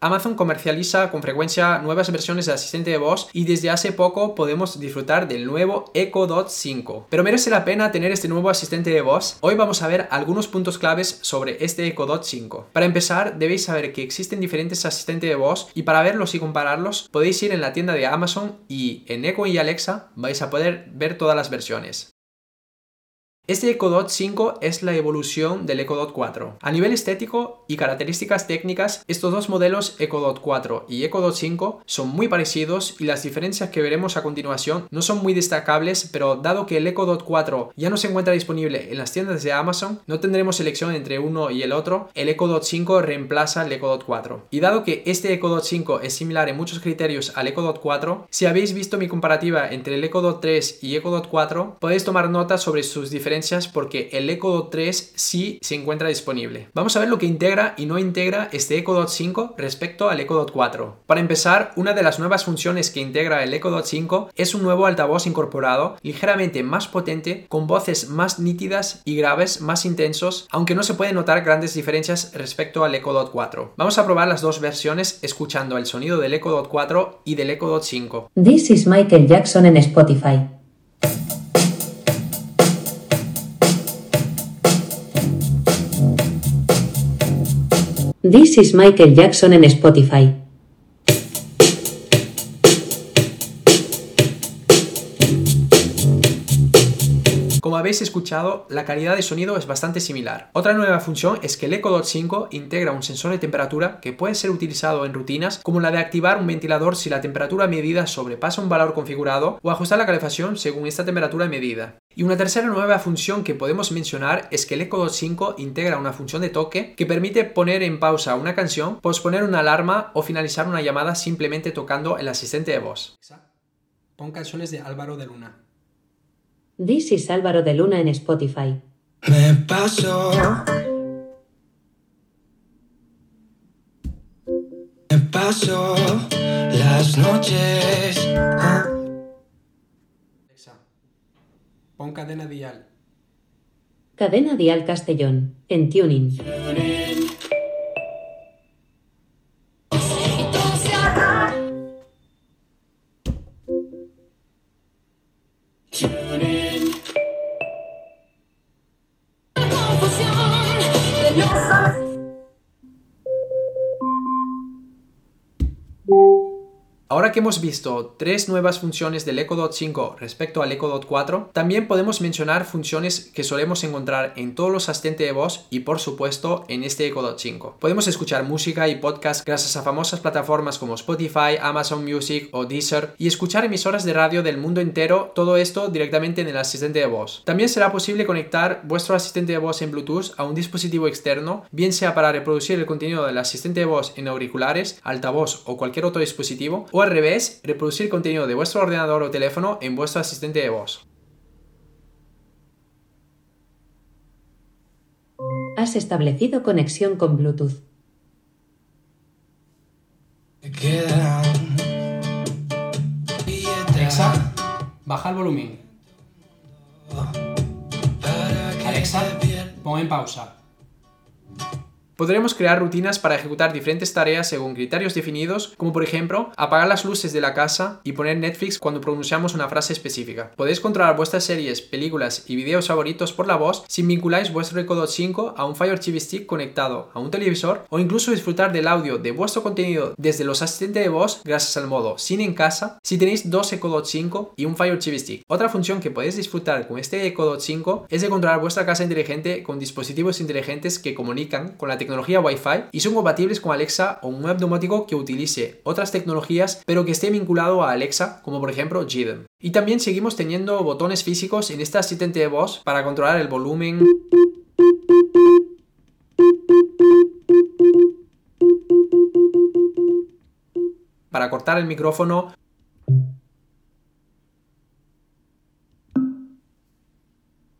Amazon comercializa con frecuencia nuevas versiones de asistente de voz y desde hace poco podemos disfrutar del nuevo Echo Dot 5. Pero merece la pena tener este nuevo asistente de voz. Hoy vamos a ver algunos puntos claves sobre este Echo Dot 5. Para empezar, debéis saber que existen diferentes asistentes de voz y para verlos y compararlos podéis ir en la tienda de Amazon y en Echo y Alexa vais a poder ver todas las versiones. Este Echo Dot 5 es la evolución del Echo Dot 4. A nivel estético y características técnicas, estos dos modelos Echo Dot 4 y Echo Dot 5 son muy parecidos y las diferencias que veremos a continuación no son muy destacables, pero dado que el Echo Dot 4 ya no se encuentra disponible en las tiendas de Amazon, no tendremos elección entre uno y el otro, el Echo Dot 5 reemplaza el Echo Dot 4. Y dado que este Echo Dot 5 es similar en muchos criterios al Echo Dot 4, si habéis visto mi comparativa entre el Echo Dot 3 y Echo Dot 4, podéis tomar nota sobre sus diferencias porque el Echo Dot 3 sí se encuentra disponible. Vamos a ver lo que integra y no integra este Echo Dot 5 respecto al Echo Dot 4. Para empezar, una de las nuevas funciones que integra el Echo Dot 5 es un nuevo altavoz incorporado ligeramente más potente con voces más nítidas y graves más intensos, aunque no se pueden notar grandes diferencias respecto al Echo Dot 4. Vamos a probar las dos versiones escuchando el sonido del Echo Dot 4 y del Echo Dot 5. This is Michael Jackson en Spotify. This is Michael Jackson en Spotify. Como habéis escuchado, la calidad de sonido es bastante similar. Otra nueva función es que el Echo Dot 5 integra un sensor de temperatura que puede ser utilizado en rutinas como la de activar un ventilador si la temperatura medida sobrepasa un valor configurado o ajustar la calefacción según esta temperatura medida. Y una tercera nueva función que podemos mencionar es que el Echo Dot 5 integra una función de toque que permite poner en pausa una canción, posponer una alarma o finalizar una llamada simplemente tocando el asistente de voz. Pon canciones de Álvaro de Luna. This is Álvaro de Luna en Spotify. Me paso. Me paso las noches. ah, Alexa, pon cadena dial. Cadena Dial Castellón. En Tuning. Ahora que hemos visto tres nuevas funciones del Echo Dot 5 respecto al Echo Dot 4, también podemos mencionar funciones que solemos encontrar en todos los asistentes de voz y por supuesto en este Echo Dot 5. Podemos escuchar música y podcast gracias a famosas plataformas como Spotify, Amazon Music o Deezer y escuchar emisoras de radio del mundo entero, todo esto directamente en el asistente de voz. También será posible conectar vuestro asistente de voz en Bluetooth a un dispositivo externo, bien sea para reproducir el contenido del asistente de voz en auriculares, altavoz o cualquier otro dispositivo, o al revés, reproducir contenido de vuestro ordenador o teléfono en vuestro asistente de voz. Has establecido conexión con Bluetooth. Alexa, baja el volumen. Alexa, pon en pausa. Podremos crear rutinas para ejecutar diferentes tareas según criterios definidos, como por ejemplo apagar las luces de la casa y poner Netflix cuando pronunciamos una frase específica. Podéis controlar vuestras series, películas y videos favoritos por la voz si vinculáis vuestro Echo Dot 5 a un Fire TV Stick conectado a un televisor o incluso disfrutar del audio de vuestro contenido desde los asistentes de voz gracias al modo Sin en casa si tenéis dos Echo Dot 5 y un Fire TV Stick. Otra función que podéis disfrutar con este Echo Dot 5 es de controlar vuestra casa inteligente con dispositivos inteligentes que comunican con la tecnología Wi-Fi y son compatibles con Alexa o un web domótico que utilice otras tecnologías pero que esté vinculado a Alexa, como por ejemplo GDEM. Y también seguimos teniendo botones físicos en este asistente de voz para controlar el volumen, para cortar el micrófono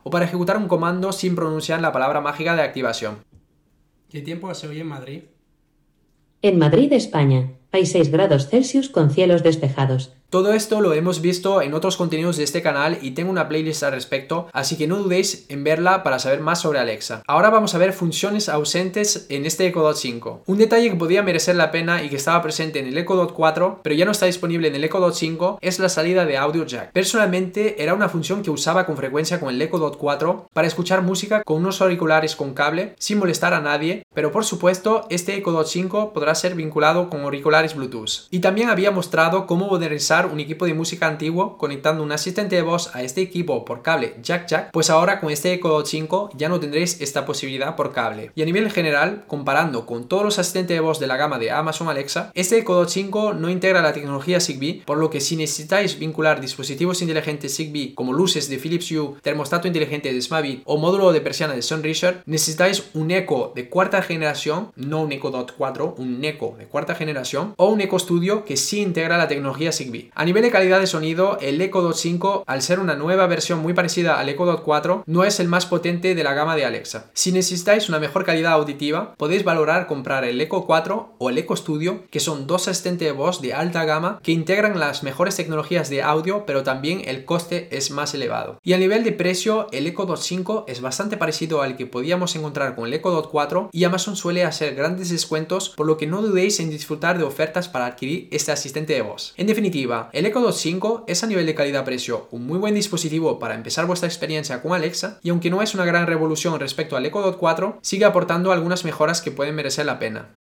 o para ejecutar un comando sin pronunciar la palabra mágica de activación. ¿Qué tiempo hace hoy en Madrid? En Madrid, España, hay 6 grados Celsius con cielos despejados. Todo esto lo hemos visto en otros contenidos de este canal y tengo una playlist al respecto, así que no dudéis en verla para saber más sobre Alexa. Ahora vamos a ver funciones ausentes en este Echo Dot 5. Un detalle que podría merecer la pena y que estaba presente en el Echo Dot 4, pero ya no está disponible en el Echo Dot 5, es la salida de audio jack. Personalmente era una función que usaba con frecuencia con el Echo Dot 4 para escuchar música con unos auriculares con cable sin molestar a nadie, pero por supuesto este Echo Dot 5 podrá ser vinculado con auriculares Bluetooth. Y también había mostrado cómo modernizar un equipo de música antiguo conectando un asistente de voz a este equipo por cable jack jack, pues ahora con este Echo Dot 5 ya no tendréis esta posibilidad por cable. Y a nivel general, comparando con todos los asistentes de voz de la gama de Amazon Alexa, este Echo Dot 5 no integra la tecnología Zigbee, por lo que si necesitáis vincular dispositivos inteligentes Zigbee como luces de Philips Hue, termostato inteligente de Smavit o módulo de persiana de Sunrisher, necesitáis un Echo de cuarta generación, no un Echo Dot 4, un Echo de cuarta generación o un Echo Studio que sí integra la tecnología Zigbee. A nivel de calidad de sonido, el Echo Dot 5, al ser una nueva versión muy parecida al Echo Dot 4, no es el más potente de la gama de Alexa. Si necesitáis una mejor calidad auditiva, podéis valorar comprar el Echo 4 o el Echo Studio, que son dos asistentes de voz de alta gama que integran las mejores tecnologías de audio, pero también el coste es más elevado. Y a nivel de precio, el Echo Dot 5 es bastante parecido al que podíamos encontrar con el Echo Dot 4 y Amazon suele hacer grandes descuentos, por lo que no dudéis en disfrutar de ofertas para adquirir este asistente de voz. En definitiva, el Echo Dot 5 es a nivel de calidad-precio un muy buen dispositivo para empezar vuestra experiencia con Alexa y aunque no es una gran revolución respecto al Echo Dot 4, sigue aportando algunas mejoras que pueden merecer la pena.